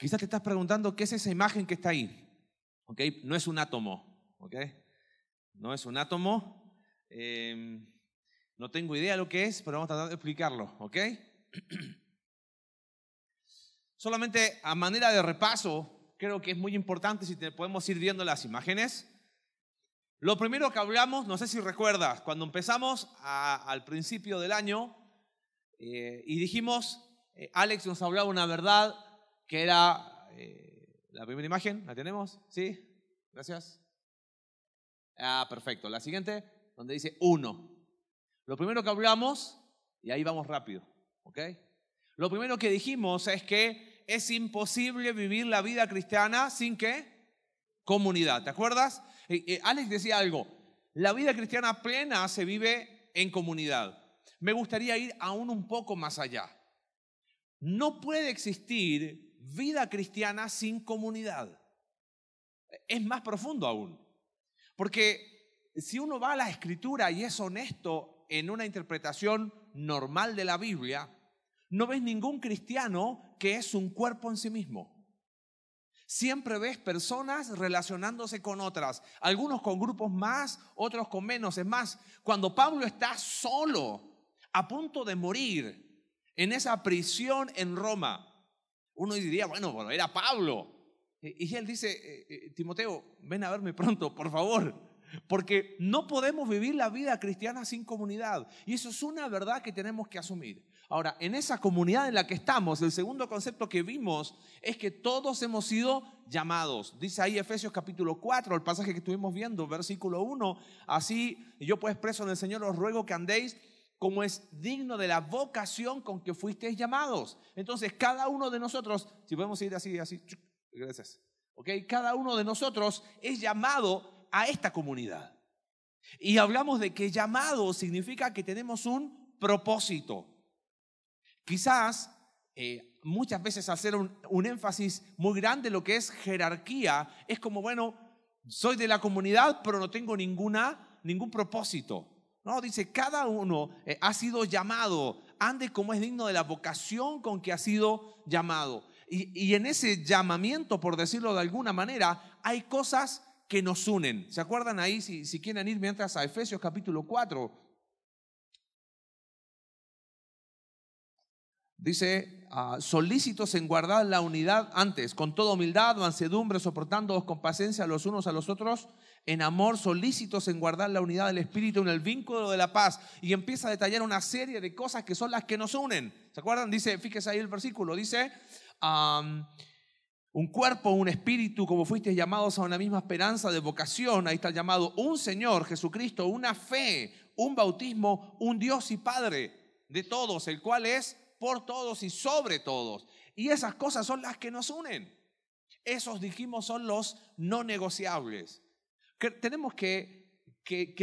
Quizás te estás preguntando qué es esa imagen que está ahí. ¿Ok? No es un átomo. ¿Ok? No es un átomo. Em, no tengo idea de lo que es, pero vamos a tratar de explicarlo. ¿Ok? Solamente a manera de repaso, creo que es muy importante si podemos ir viendo las imágenes. Lo primero que hablamos, no sé si recuerdas, cuando empezamos al principio del año eh, y dijimos, eh, Alex nos hablaba una verdad que era eh, la primera imagen, ¿la tenemos? ¿Sí? Gracias. Ah, perfecto. La siguiente, donde dice uno. Lo primero que hablamos, y ahí vamos rápido, ¿ok? Lo primero que dijimos es que es imposible vivir la vida cristiana sin qué? Comunidad, ¿te acuerdas? Alex decía algo, la vida cristiana plena se vive en comunidad. Me gustaría ir aún un poco más allá. No puede existir vida cristiana sin comunidad. Es más profundo aún. Porque si uno va a la escritura y es honesto en una interpretación normal de la Biblia, no ves ningún cristiano que es un cuerpo en sí mismo. Siempre ves personas relacionándose con otras, algunos con grupos más, otros con menos. Es más, cuando Pablo está solo, a punto de morir, en esa prisión en Roma, uno diría, bueno, bueno, era Pablo. Y él dice, eh, eh, Timoteo, ven a verme pronto, por favor, porque no podemos vivir la vida cristiana sin comunidad. Y eso es una verdad que tenemos que asumir. Ahora, en esa comunidad en la que estamos, el segundo concepto que vimos es que todos hemos sido llamados. Dice ahí Efesios capítulo 4, el pasaje que estuvimos viendo, versículo 1, así yo pues preso en el Señor os ruego que andéis como es digno de la vocación con que fuisteis llamados. Entonces, cada uno de nosotros, si podemos ir así, así, gracias. ¿Ok? Cada uno de nosotros es llamado a esta comunidad. Y hablamos de que llamado significa que tenemos un propósito. Quizás eh, muchas veces hacer un, énfasis muy grande en lo que es jerarquía es como, bueno, soy de la comunidad, pero no tengo ninguna, ningún propósito. No, dice, cada uno eh, ha sido llamado, ande como es digno de la vocación con que ha sido llamado. Y, en ese llamamiento, por decirlo de alguna manera, hay cosas que nos unen. ¿Se acuerdan ahí, si, si quieren ir mientras a Efesios capítulo 4? Dice, ah, solícitos en guardar la unidad antes, con toda humildad, mansedumbre, soportándoos con paciencia los unos a los otros en amor, solícitos en guardar la unidad del Espíritu, en el vínculo de la paz. Y empieza a detallar una serie de cosas que son las que nos unen. ¿Se acuerdan? Dice, fíjese ahí el versículo, dice, un cuerpo, un espíritu, como fuisteis llamados a una misma esperanza de vocación, ahí está el llamado, un Señor, Jesucristo, una fe, un bautismo, un Dios y Padre de todos, el cual es por todos y sobre todos. Y esas cosas son las que nos unen. Esos dijimos son los no negociables tenemos que,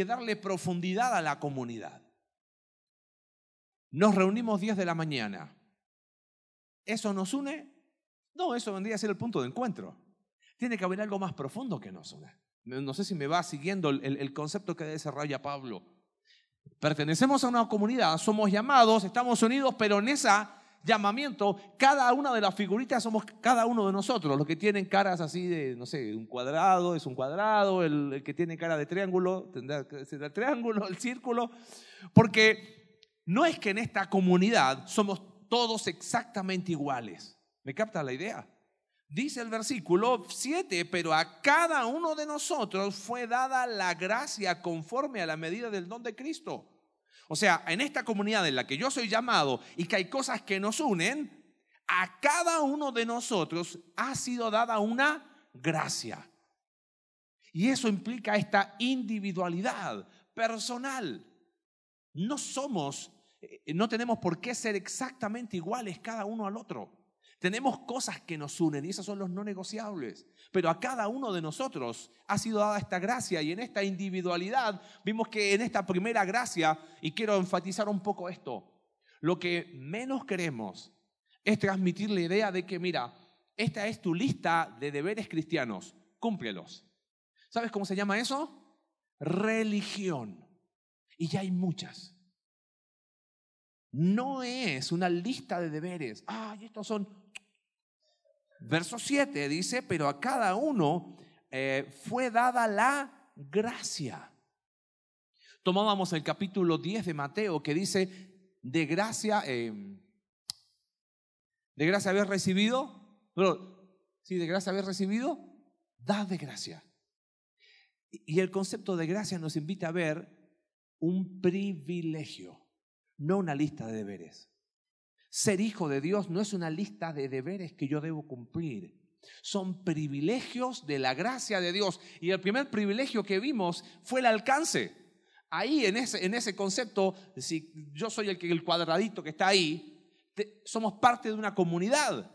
darle profundidad a la comunidad. Nos reunimos 10 de la mañana. ¿Eso nos une? No, eso vendría a ser el punto de encuentro. Tiene que haber algo más profundo que nos une. No sé si me va siguiendo el, el concepto que desarrolla Pablo. Pertenecemos a una comunidad, somos llamados, estamos unidos, pero en esa llamamiento, cada una de las figuritas somos cada uno de nosotros. Los que tienen caras así de, no sé, un cuadrado es un cuadrado, el, que tiene cara de triángulo tendrá que ser el triángulo, el círculo, porque no es que en esta comunidad somos todos exactamente iguales. ¿Me capta la idea? Dice el versículo 7, pero a cada uno de nosotros fue dada la gracia conforme a la medida del don de Cristo. O sea, en esta comunidad en la que yo soy llamado y que hay cosas que nos unen, a cada uno de nosotros ha sido dada una gracia. Y eso implica esta individualidad personal. No somos, eh, no tenemos por qué ser exactamente iguales cada uno al otro. Tenemos cosas que nos unen y esos son los no negociables. Pero a cada uno de nosotros ha sido dada esta gracia y en esta individualidad vimos que en esta primera gracia, y quiero enfatizar un poco esto, lo que menos queremos es transmitir la idea de que, mira, esta es tu lista de deberes cristianos, cúmplelos. ¿Sabes cómo se llama eso? Religión. Y ya hay muchas. No es una lista de deberes. Ay, estos son Verso 7 dice, pero a cada uno eh, fue dada la gracia. Tomábamos el capítulo 10 de Mateo que dice, de gracia, em, de gracia habéis recibido, pero, sí, de gracia habéis recibido, dad de gracia. Y el concepto de gracia nos invita a ver un privilegio, no una lista de deberes. Ser hijo de Dios no es una lista de deberes que yo debo cumplir. Son privilegios de la gracia de Dios. Y el primer privilegio que vimos fue el alcance. Ahí en ese, en ese concepto, si yo soy el, el cuadradito que está ahí, somos parte de una comunidad.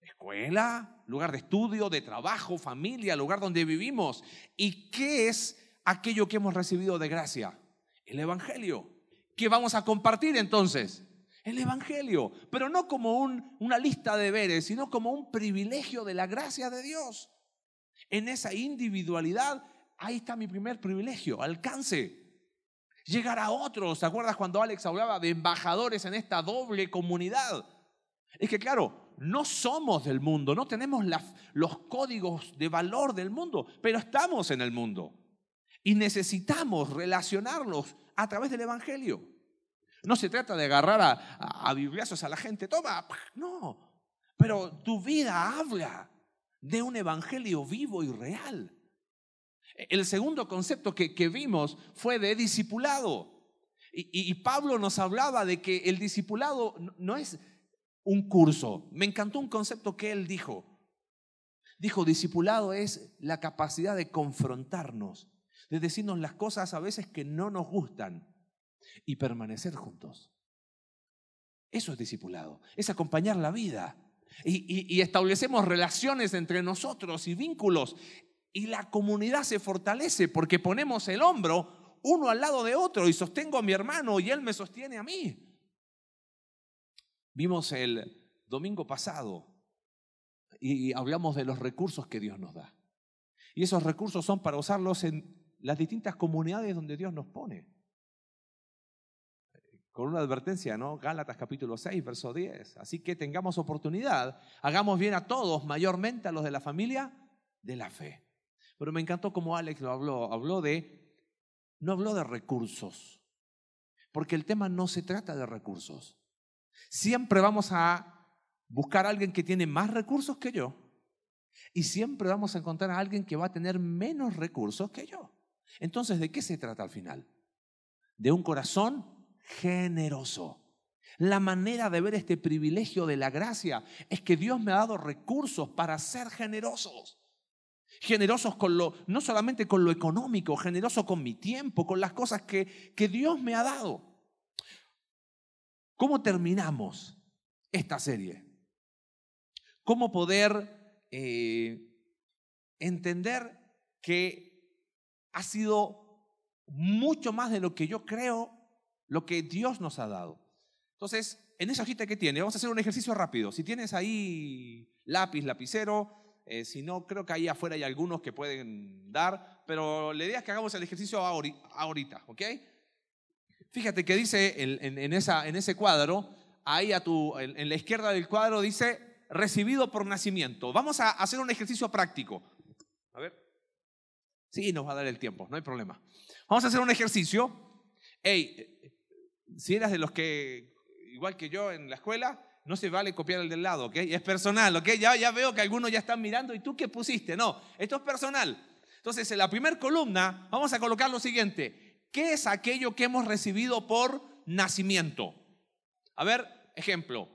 Escuela, lugar de estudio, de trabajo, familia, lugar donde vivimos. ¿Y qué es aquello que hemos recibido de gracia? El Evangelio. ¿Qué vamos a compartir entonces? El Evangelio, pero no como una lista de deberes, sino como un privilegio de la gracia de Dios. En esa individualidad, ahí está mi primer privilegio, alcance. Llegar a otros. ¿Te acuerdas cuando Alex hablaba de embajadores en esta doble comunidad? Es que claro, no somos del mundo, no tenemos los códigos de valor del mundo, pero estamos en el mundo. Y necesitamos relacionarlos a través del Evangelio. No se trata de agarrar a, a, a la gente, toma, no. Pero tu vida habla de un evangelio vivo y real. El segundo concepto que, vimos fue de discipulado. Y, y, Pablo nos hablaba de que el discipulado no es un curso. Me encantó un concepto que él dijo. Dijo, discipulado es la capacidad de confrontarnos, de decirnos las cosas a veces que no nos gustan, y permanecer juntos. Eso es discipulado, es acompañar la vida. Y, establecemos relaciones entre nosotros y vínculos. Y la comunidad se fortalece porque ponemos el hombro uno al lado de otro y sostengo a mi hermano y él me sostiene a mí. Vimos el domingo pasado y hablamos de los recursos que Dios nos da. Y esos recursos son para usarlos en las distintas comunidades donde Dios nos pone con una advertencia, ¿no? Gálatas capítulo 6, verso 10. Así que tengamos oportunidad, hagamos bien a todos, mayormente a los de la familia de la fe. Pero me encantó como Alex lo habló, habló de, no habló de recursos, porque el tema no se trata de recursos. Siempre vamos a buscar a alguien que tiene más recursos que yo y siempre vamos a encontrar a alguien que va a tener menos recursos que yo. Entonces, ¿de qué se trata al final? De un corazón generoso. La manera de ver este privilegio de la gracia es que Dios me ha dado recursos para ser generosos. Generosos con lo, no solamente con lo económico, generoso con mi tiempo, con las cosas que, que Dios me ha dado. ¿Cómo terminamos esta serie? ¿Cómo poder eh, entender que ha sido mucho más de lo que yo creo lo que Dios nos ha dado. Entonces, en esa hojita que tiene, vamos a hacer un ejercicio rápido. Si tienes ahí lápiz, lapicero, eh, si no, creo que ahí afuera hay algunos que pueden dar, pero la idea es que hagamos el ejercicio ahorita, ¿ok? Fíjate que dice en, ese cuadro, ahí a tu, en, la izquierda del cuadro dice recibido por nacimiento. Vamos a hacer un ejercicio práctico. A ver. Sí, nos va a dar el tiempo, no hay problema. Vamos a hacer un ejercicio. Hey, si eras de los que, igual que yo en la escuela, no se vale copiar el del lado, ¿ok? Es personal, ¿ok? Ya, ya veo que algunos ya están mirando y tú qué pusiste. No, esto es personal. Entonces, en la primera columna vamos a colocar lo siguiente. ¿Qué es aquello que hemos recibido por nacimiento? A ver, ejemplo,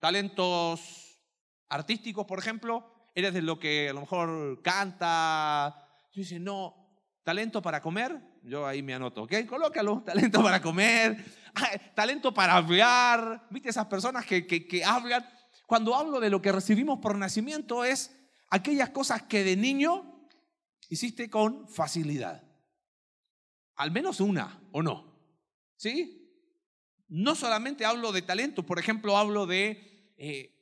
talentos artísticos, por ejemplo. Eres de lo que a lo mejor canta. Dice, no, talento para comer. Yo ahí me anoto, ¿ok? Colócalo, talento para comer talento para hablar. ¿Viste esas personas que, que, hablan? Cuando hablo de lo que recibimos por nacimiento es aquellas cosas que de niño hiciste con facilidad. Al menos una, ¿o no? ¿Sí? No solamente hablo de talento, por ejemplo, hablo de eh,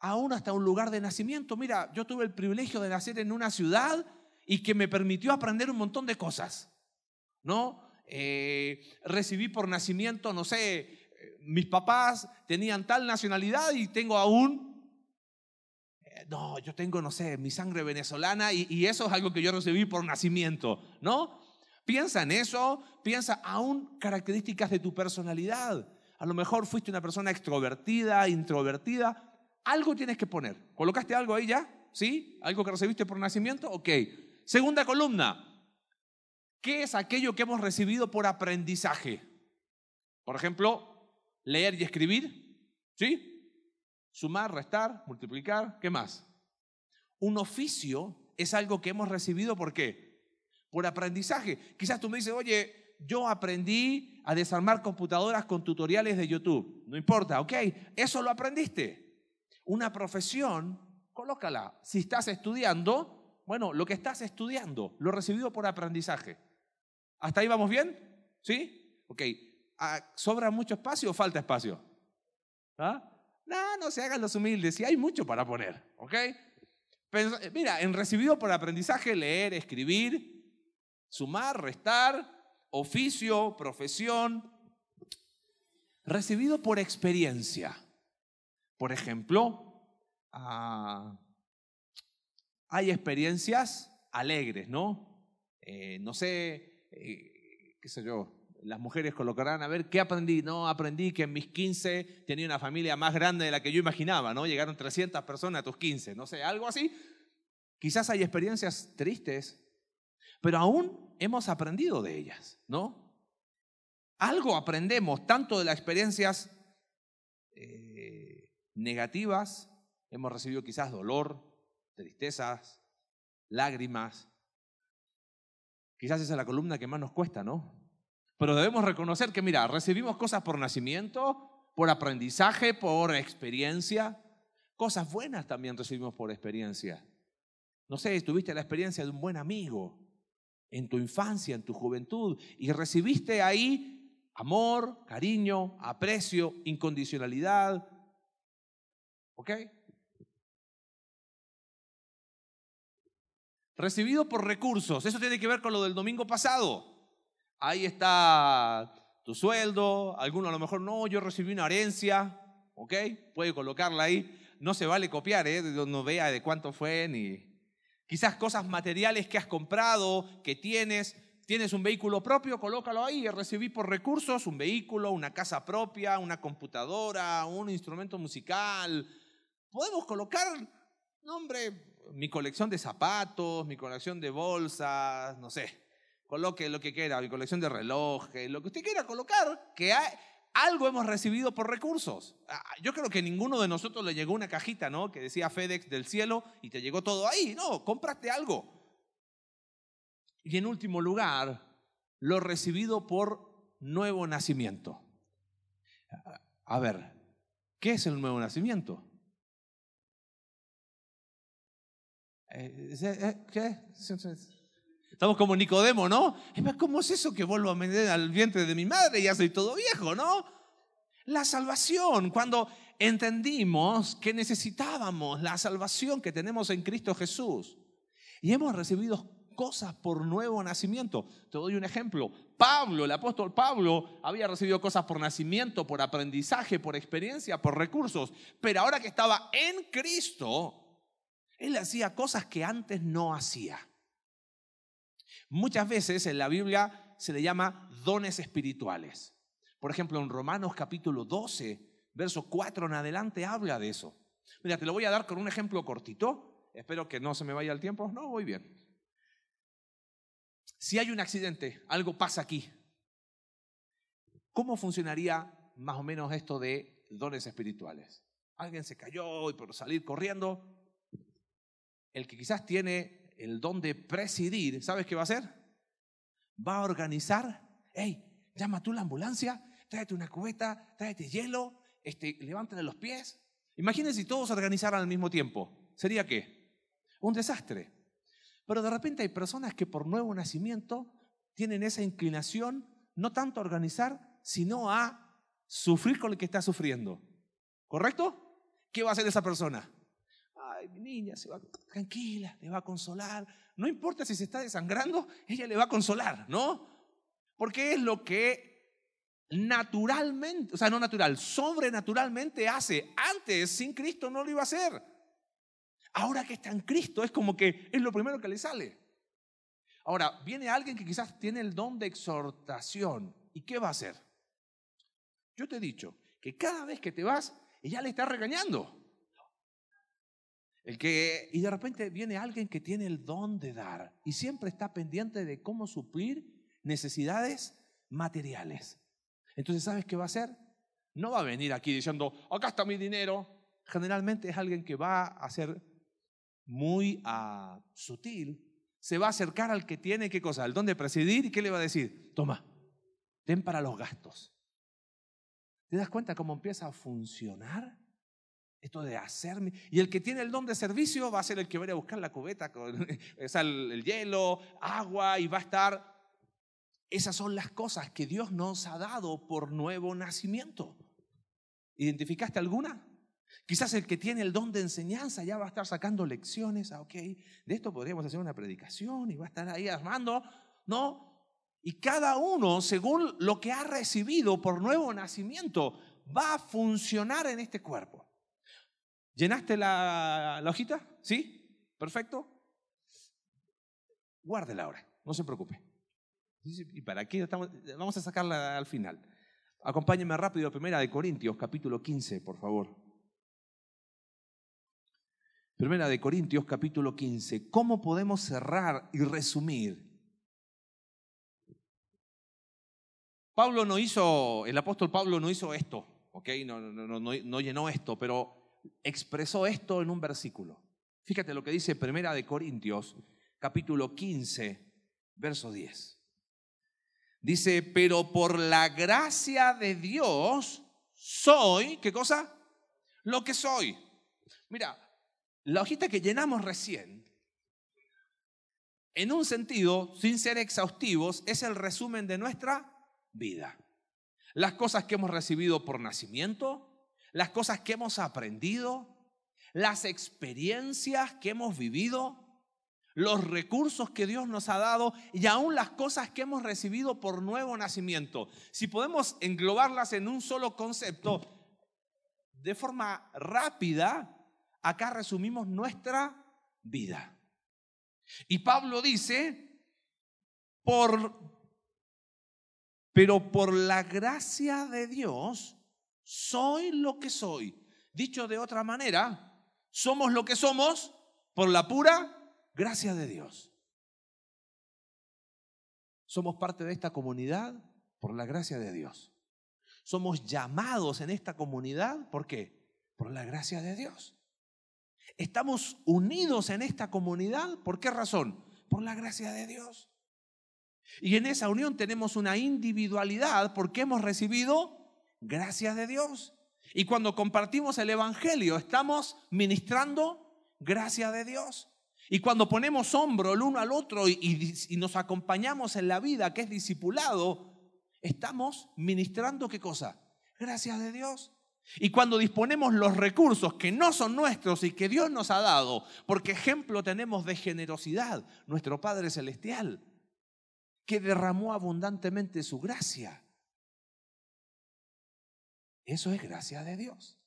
aún hasta un lugar de nacimiento. Mira, yo tuve el privilegio de nacer en una ciudad y que me permitió aprender un montón de cosas. ¿No? Eh, recibí por nacimiento, no sé, eh, mis papás tenían tal nacionalidad y tengo aún, eh, no, yo tengo, no sé, mi sangre venezolana y, eso es algo que yo recibí por nacimiento, ¿no? Piensa en eso, piensa aún características de tu personalidad. A lo mejor fuiste una persona extrovertida, introvertida. Algo tienes que poner. ¿Colocaste algo ahí ya? ¿Sí? ¿Algo que recibiste por nacimiento? Ok. Segunda columna. ¿Qué es aquello que hemos recibido por aprendizaje? Por ejemplo, leer y escribir. ¿Sí? Sumar, restar, multiplicar. ¿Qué más? Un oficio es algo que hemos recibido por qué? Por aprendizaje. Quizás tú me dices, oye, yo aprendí a desarmar computadoras con tutoriales de YouTube. No importa, ok, eso lo aprendiste. Una profesión, colócala. Si estás estudiando, bueno, lo que estás estudiando, lo recibido por aprendizaje. ¿Hasta ahí vamos bien? ¿Sí? Ok. Ah, ¿Sobra mucho espacio o falta espacio? ¿Ah? No, no se hagan los humildes, si hay mucho para poner, ¿ok? mira, en recibido por aprendizaje, leer, escribir, sumar, restar, oficio, profesión. Recibido por experiencia. Por ejemplo, ah, hay experiencias alegres, ¿no? Eh, no sé, eh, qué sé yo, las mujeres colocarán a ver qué aprendí. No, aprendí que en mis 15 tenía una familia más grande de la que yo imaginaba, ¿no? Llegaron 300 personas a tus 15, no sé, algo así. Quizás hay experiencias tristes, pero aún hemos aprendido de ellas, ¿no? Algo aprendemos tanto de las experiencias eh, negativas, hemos recibido quizás dolor, tristezas, lágrimas. Quizás esa es la columna que más nos cuesta, ¿no? Pero debemos reconocer que, mira, recibimos cosas por nacimiento, por aprendizaje, por experiencia. Cosas buenas también recibimos por experiencia. No sé, tuviste la experiencia de un buen amigo en tu infancia, en tu juventud, y recibiste ahí amor, cariño, aprecio, incondicionalidad. ¿Ok? Recibido por recursos. Eso tiene que ver con lo del domingo pasado ahí está tu sueldo, alguno a lo mejor no, yo recibí una herencia, ¿ok? Puede colocarla ahí. No se vale copiar, ¿eh? No vea de cuánto fue ni... Quizás cosas materiales que has comprado, que tienes. Tienes un vehículo propio, colócalo ahí. Recibí por recursos un vehículo, una casa propia, una computadora, un instrumento musical. Podemos colocar, no hombre, mi colección de zapatos, mi colección de bolsas, no sé, coloque lo que quiera, mi colección de relojes, lo que usted quiera colocar, que algo hemos recibido por recursos. Ah, yo creo que ninguno de nosotros le llegó una cajita, ¿no? Que decía FedEx del cielo y te llegó todo ahí. No, compraste algo. Y en último lugar, lo recibido por nuevo nacimiento. A ver, ¿qué es el nuevo nacimiento? Estamos como Nicodemo, ¿no? ¿Cómo es eso que vuelvo a meter al vientre de mi madre y ya soy todo viejo, ¿no? La salvación, cuando entendimos que necesitábamos la salvación que tenemos en Cristo Jesús y hemos recibido cosas por nuevo nacimiento. Te doy un ejemplo. Pablo, el apóstol Pablo, había recibido cosas por nacimiento, por aprendizaje, por experiencia, por recursos, pero ahora que estaba en Cristo, él hacía cosas que antes no hacía. Muchas veces en la Biblia se le llama dones espirituales. Por ejemplo, en Romanos capítulo 12, verso 4 en adelante habla de eso. Mira, te lo voy a dar con un ejemplo cortito. Espero que no se me vaya el tiempo. No, voy bien. Si hay un accidente, algo pasa aquí. ¿Cómo funcionaría más o menos esto de dones espirituales? Alguien se cayó y por salir corriendo, el que quizás tiene el don de presidir, ¿sabes qué va a hacer? Va a organizar, hey, llama tú la ambulancia, tráete una cubeta, tráete hielo, este, levántale los pies. Imagínense si todos organizaran al mismo tiempo. ¿Sería qué? Un desastre. Pero de repente hay personas que por nuevo nacimiento tienen esa inclinación no tanto a organizar, sino a sufrir con el que está sufriendo. ¿Correcto? ¿Qué va a hacer esa persona? Mi niña se va tranquila, le va a consolar. No importa si se está desangrando, ella le va a consolar, ¿no? Porque es lo que naturalmente, o sea, no natural, sobrenaturalmente hace. Antes, sin Cristo, no lo iba a hacer. Ahora que está en Cristo es como que es lo primero que le sale. Ahora, viene alguien que quizás tiene el don de exhortación. ¿Y qué va a hacer? Yo te he dicho que cada vez que te vas, ella le está regañando. El que, y de repente viene alguien que tiene el don de dar y siempre está pendiente de cómo suplir necesidades materiales. Entonces, ¿sabes qué va a hacer? No va a venir aquí diciendo, acá está mi dinero. Generalmente es alguien que va a ser muy uh, sutil. Se va a acercar al que tiene, ¿qué cosa? El don de presidir. ¿Y qué le va a decir? Toma, ten para los gastos. ¿Te das cuenta cómo empieza a funcionar? Esto de hacerme. Y el que tiene el don de servicio va a ser el que va a buscar la cubeta, con, el, el hielo, agua, y va a estar. Esas son las cosas que Dios nos ha dado por nuevo nacimiento. ¿Identificaste alguna? Quizás el que tiene el don de enseñanza ya va a estar sacando lecciones. Ah, ok, de esto podríamos hacer una predicación y va a estar ahí armando. No, y cada uno, según lo que ha recibido por nuevo nacimiento, va a funcionar en este cuerpo. ¿Llenaste la, hojita? ¿Sí? ¿Perfecto? Guárdela ahora, no se preocupe. ¿Y para qué estamos? Vamos a sacarla al final. Acompáñenme rápido a Primera de Corintios, capítulo 15, por favor. Primera de Corintios, capítulo 15. ¿Cómo podemos cerrar y resumir Pablo no hizo, el apóstol Pablo no hizo esto, ¿ok? No, llenó esto, pero expresó esto en un versículo. Fíjate lo que dice Primera de Corintios, capítulo 15, verso 10. Dice, pero por la gracia de Dios soy, ¿qué cosa? Lo que soy. Mira, la hojita que llenamos recién, en un sentido, sin ser exhaustivos, es el resumen de nuestra vida. Las cosas que hemos recibido por nacimiento, las cosas que hemos aprendido, las experiencias que hemos vivido, los recursos que Dios nos ha dado y aún las cosas que hemos recibido por nuevo nacimiento. Si podemos englobarlas en un solo concepto, de forma rápida, acá resumimos nuestra vida. Y Pablo dice, por pero por la gracia de Dios soy lo que soy. Dicho de otra manera, somos lo que somos por la pura gracia de Dios. Somos parte de esta comunidad por la gracia de Dios. Somos llamados en esta comunidad, ¿por qué? Por la gracia de Dios. Estamos unidos en esta comunidad, ¿por qué razón? Por la gracia de Dios. Y en esa unión tenemos una individualidad porque hemos recibido gracias de Dios. Y cuando compartimos el Evangelio estamos ministrando gracias de Dios. Y cuando ponemos hombro el uno al otro y, nos acompañamos en la vida que es discipulado, estamos ministrando qué cosa? Gracias de Dios. Y cuando disponemos los recursos que no son nuestros y que Dios nos ha dado, porque ejemplo tenemos de generosidad, nuestro Padre Celestial, que derramó abundantemente su gracia. Eso es gracia de Dios.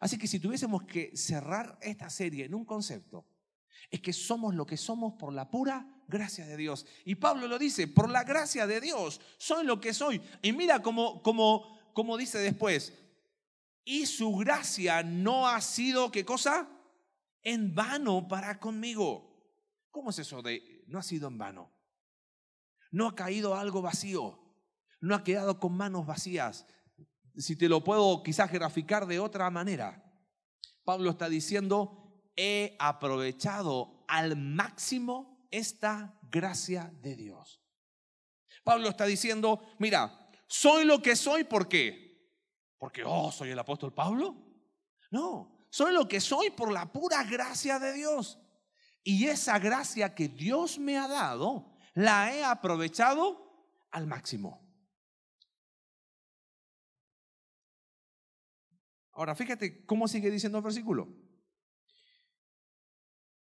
Así que si tuviésemos que cerrar esta serie en un concepto, es que somos lo que somos por la pura gracia de Dios. Y Pablo lo dice, por la gracia de Dios, soy lo que soy. Y mira como, como, dice después, y su gracia no ha sido, ¿qué cosa? En vano para conmigo. ¿Cómo es eso de no ha sido en vano? no ha caído algo vacío, no ha quedado con manos vacías. Si te lo puedo quizás graficar de otra manera, Pablo está diciendo, he aprovechado al máximo esta gracia de Dios. Pablo está diciendo, mira, soy lo que soy, ¿por qué? Porque, oh, soy el apóstol Pablo. No, soy lo que soy por la pura gracia de Dios. Y esa gracia que Dios me ha dado, la he aprovechado al máximo. Ahora, fíjate cómo sigue diciendo el versículo.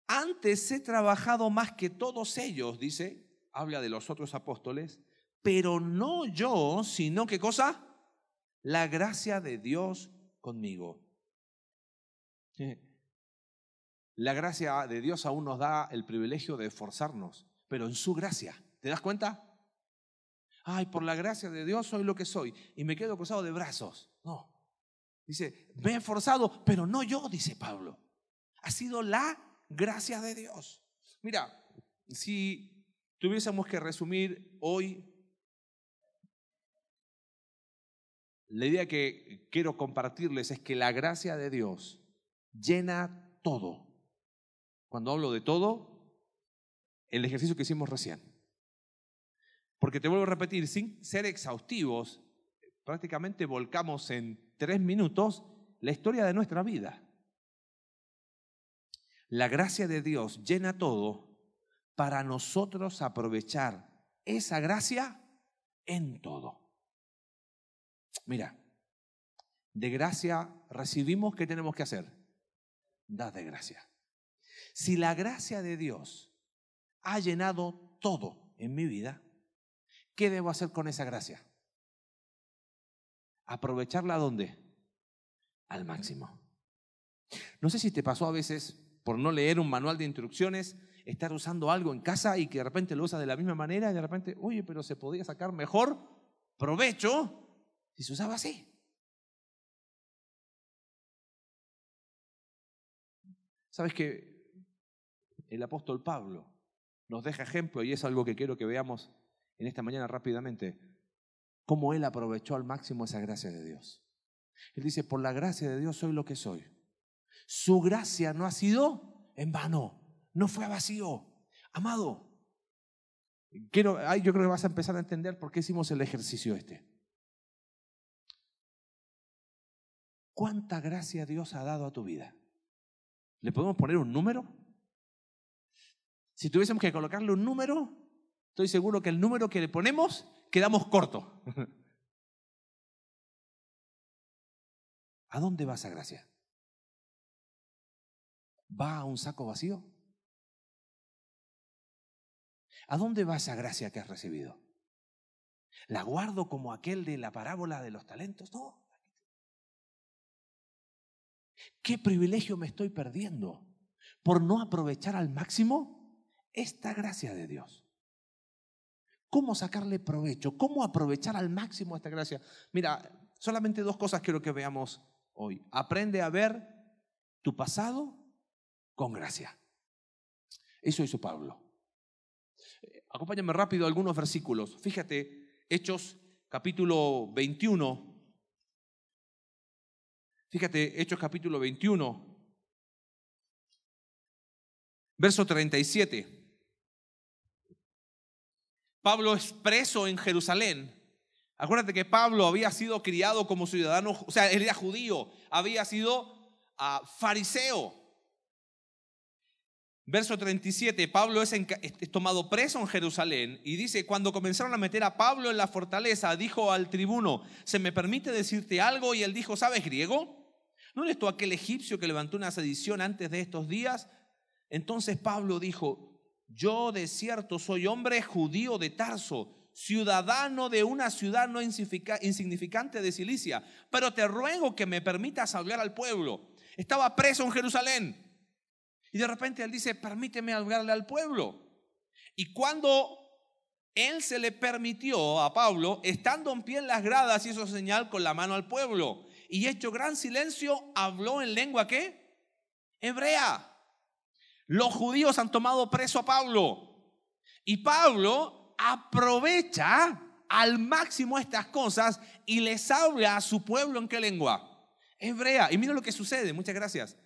Antes he trabajado más que todos ellos, dice, habla de los otros apóstoles, pero no yo, sino qué cosa? La gracia de Dios conmigo. la gracia de Dios aún nos da el privilegio de esforzarnos, pero en su gracia. ¿Te das cuenta? Ay, por la gracia de Dios soy lo que soy y me quedo cruzado de brazos. No. Dice, me he esforzado, pero no yo, dice Pablo. Ha sido la gracia de Dios. Mira, si tuviésemos que resumir hoy la idea que quiero compartirles es que la gracia de Dios llena todo. Cuando hablo de todo, el ejercicio que hicimos recién. Porque te vuelvo a repetir, sin ser exhaustivos, prácticamente volcamos en tres minutos la historia de nuestra vida. La gracia de Dios llena todo para nosotros aprovechar esa gracia en todo. Mira, de gracia recibimos, ¿qué tenemos que hacer? Dar de gracia. Si la gracia de Dios ha llenado todo en mi vida, ¿qué debo hacer con esa gracia? Aprovecharla dónde? Al máximo. No sé si te pasó a veces por no leer un manual de instrucciones, estar usando algo en casa y que de repente lo usas de la misma manera y de repente, oye, pero se podía sacar mejor provecho si se usaba así. Sabes que el apóstol Pablo nos deja ejemplo y es algo que quiero que veamos en esta mañana rápidamente, cómo él aprovechó al máximo esa gracia de Dios. Él dice, por la gracia de Dios soy lo que soy. Su gracia no ha sido en vano, no fue a vacío. Amado, quiero, yo creo que vas a empezar a entender por qué hicimos el ejercicio este. ¿Cuánta gracia Dios ha dado a tu vida? ¿Le podemos poner un número? Si tuviésemos que colocarle un número, estoy seguro que el número que le ponemos quedamos corto. ¿A dónde va esa gracia? va a un saco vacío? ¿A dónde va esa gracia que has recibido? ¿La guardo como aquel de la parábola de los talentos? No. ¿Qué privilegio me estoy perdiendo por no aprovechar al máximo esta gracia de Dios? ¿Cómo sacarle provecho? ¿Cómo aprovechar al máximo esta gracia? Mira, solamente dos cosas quiero que veamos hoy. Aprende a ver tu pasado con gracia. Eso hizo Pablo. Eh, acompáñame rápido a algunos versículos. Fíjate, Hechos capítulo 21. Fíjate, Hechos capítulo 21, verso 37. Pablo es preso en Jerusalén. Acuérdate que Pablo había sido criado como ciudadano, o sea, él era judío, había sido ah, fariseo. Verso 37, Pablo es, tomado preso en Jerusalén y dice, cuando comenzaron a meter a Pablo en la fortaleza, dijo al tribuno, ¿se me permite decirte algo? Y él dijo, ¿sabes griego? ¿No eres tú aquel egipcio que levantó una sedición antes de estos días? Entonces Pablo dijo, yo de cierto soy hombre judío de Tarso, ciudadano de una ciudad no insignificante de Cilicia, pero te ruego que me permitas hablar al pueblo. Estaba preso en Jerusalén y de repente él dice, permíteme hablarle al pueblo. Y cuando él se le permitió a Pablo, estando en pie en las gradas, hizo señal con la mano al pueblo. Y hecho gran silencio, habló en lengua qué? Hebrea. Los judíos han tomado preso a Pablo. Y Pablo aprovecha al máximo estas cosas y les habla a su pueblo en qué lengua? Hebrea. Y mira lo que sucede, muchas gracias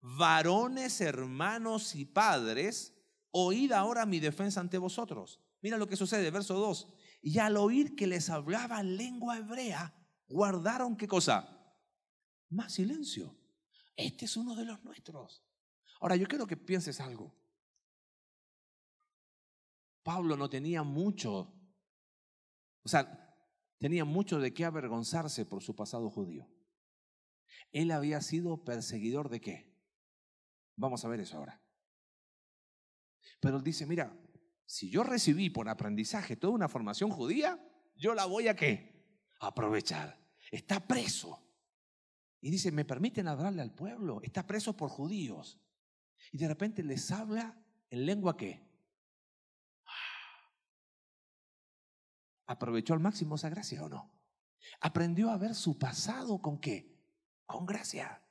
varones, hermanos y padres, oíd ahora mi defensa ante vosotros. Mira lo que sucede, verso 2. Y al oír que les hablaba lengua hebrea, guardaron qué cosa? Más silencio. Este es uno de los nuestros. Ahora, yo quiero que pienses algo. Pablo no tenía mucho, o sea, tenía mucho de qué avergonzarse por su pasado judío. Él había sido perseguidor de qué? Vamos a ver eso ahora. Pero él dice, mira, si yo recibí por aprendizaje toda una formación judía, yo la voy a qué? Aprovechar. Está preso. Y dice, ¿me permiten hablarle al pueblo? Está preso por judíos. Y de repente les habla en lengua qué? ¿Aprovechó al máximo esa gracia o no? Aprendió a ver su pasado con qué? Con gracia.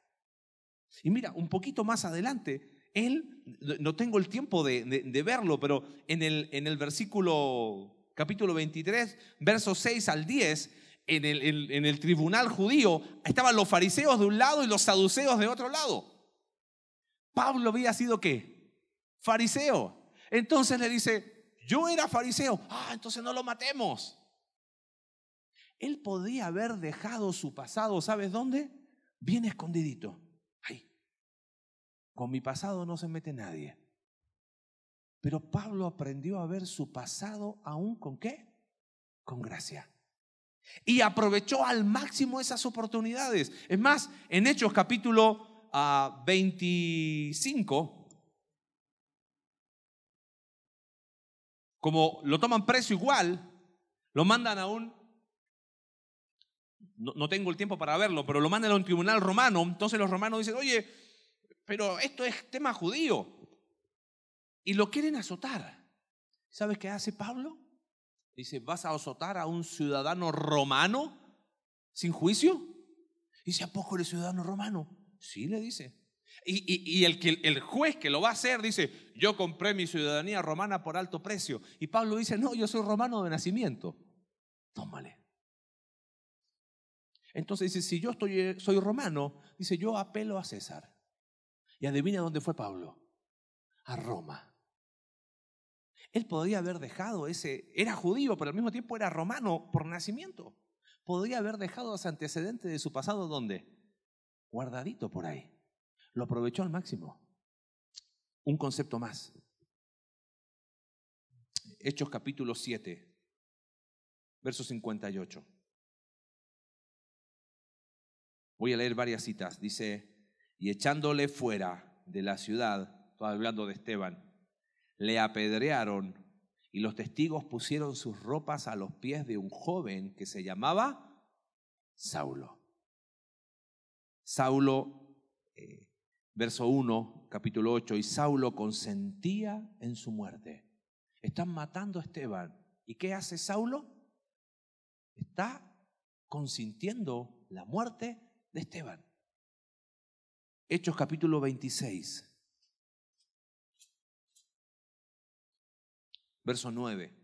Y mira, un poquito más adelante, él, no tengo el tiempo de, verlo, pero en el, en el versículo capítulo 23, versos 6 al 10, en el, en el tribunal judío estaban los fariseos de un lado y los saduceos de otro lado. Pablo había sido qué? Fariseo. Entonces le dice, yo era fariseo. Ah, entonces no lo matemos. Él podía haber dejado su pasado, ¿sabes dónde? Bien escondidito. Ahí. Con mi pasado no se mete nadie. Pero Pablo aprendió a ver su pasado aún con qué? Con gracia. Y aprovechó al máximo esas oportunidades. Es más, en Hechos capítulo 25, ah, como lo toman preso igual, lo mandan a un no, tengo el tiempo para verlo, pero lo mandan a un tribunal romano. Entonces los romanos dicen, oye, pero esto es tema judío. Y lo quieren azotar. ¿Sabes qué hace Pablo? Dice, ¿vas a azotar a un ciudadano romano sin juicio? Dice, ¿a poco eres ciudadano romano? Sí, le dice. Y, el, que, el juez que lo va a hacer dice, yo compré mi ciudadanía romana por alto precio. Y Pablo dice, no, yo soy romano de nacimiento. Tómale. Entonces dice, si yo estoy, eh, soy romano, dice, yo apelo a César. Y adivina dónde fue Pablo. A Roma. Él podría haber dejado ese, era judío, pero al mismo tiempo era romano por nacimiento. Podría haber dejado ese antecedente de su pasado ¿dónde? Guardadito por ahí. Lo aprovechó al máximo. Un concepto más. Hechos capítulo 7, verso 58. Voy a leer varias citas. Dice, y echándole fuera de la ciudad, estoy hablando de Esteban, le apedrearon y los testigos pusieron sus ropas a los pies de un joven que se llamaba Saulo. Saulo, eh, verso 1, capítulo 8, y Saulo consentía en su muerte. Están matando a Esteban. ¿Y qué hace Saulo? Está consintiendo la muerte de Esteban. Hechos capítulo 26, verso 9.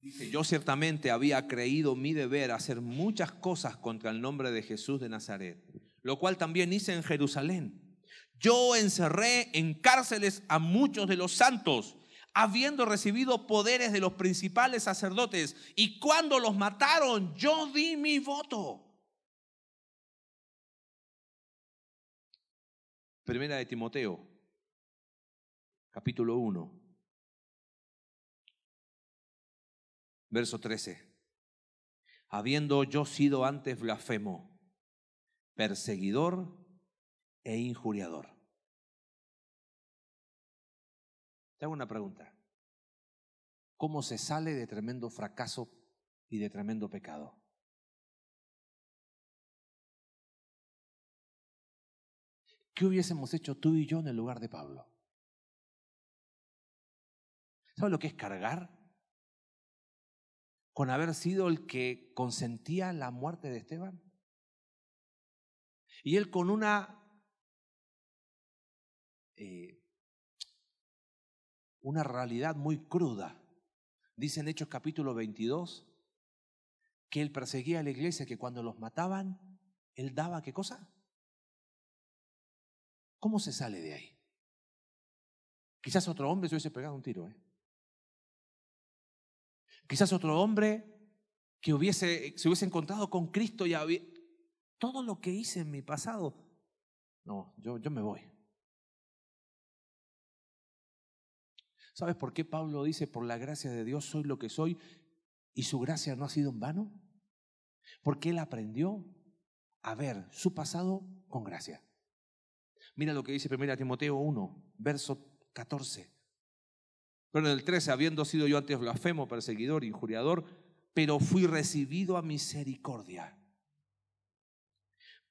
Dice, yo ciertamente había creído mi deber hacer muchas cosas contra el nombre de Jesús de Nazaret, lo cual también hice en Jerusalén. Yo encerré en cárceles a muchos de los santos, habiendo recibido poderes de los principales sacerdotes, y cuando los mataron, yo di mi voto. Primera de Timoteo, capítulo 1, verso 13. Habiendo yo sido antes blasfemo, perseguidor e injuriador. Te hago una pregunta. ¿Cómo se sale de tremendo fracaso y de tremendo pecado? ¿Qué hubiésemos hecho tú y yo en el lugar de Pablo? ¿Sabes lo que es cargar? Con haber sido el que consentía la muerte de Esteban. Y él con una, eh, una realidad muy cruda. Dice en Hechos capítulo 22 que él perseguía a la iglesia, que cuando los mataban, él daba qué cosa? ¿Cómo se sale de ahí? Quizás otro hombre se hubiese pegado un tiro. ¿eh? Quizás otro hombre que hubiese, se hubiese encontrado con Cristo y había, todo lo que hice en mi pasado, no, yo, yo me voy. ¿Sabes por qué Pablo dice, por la gracia de Dios soy lo que soy y su gracia no ha sido en vano? Porque él aprendió a ver su pasado con gracia. Mira lo que dice 1 Timoteo 1, verso 14. Pero en el 13, habiendo sido yo antes blasfemo, perseguidor, injuriador, pero fui recibido a misericordia.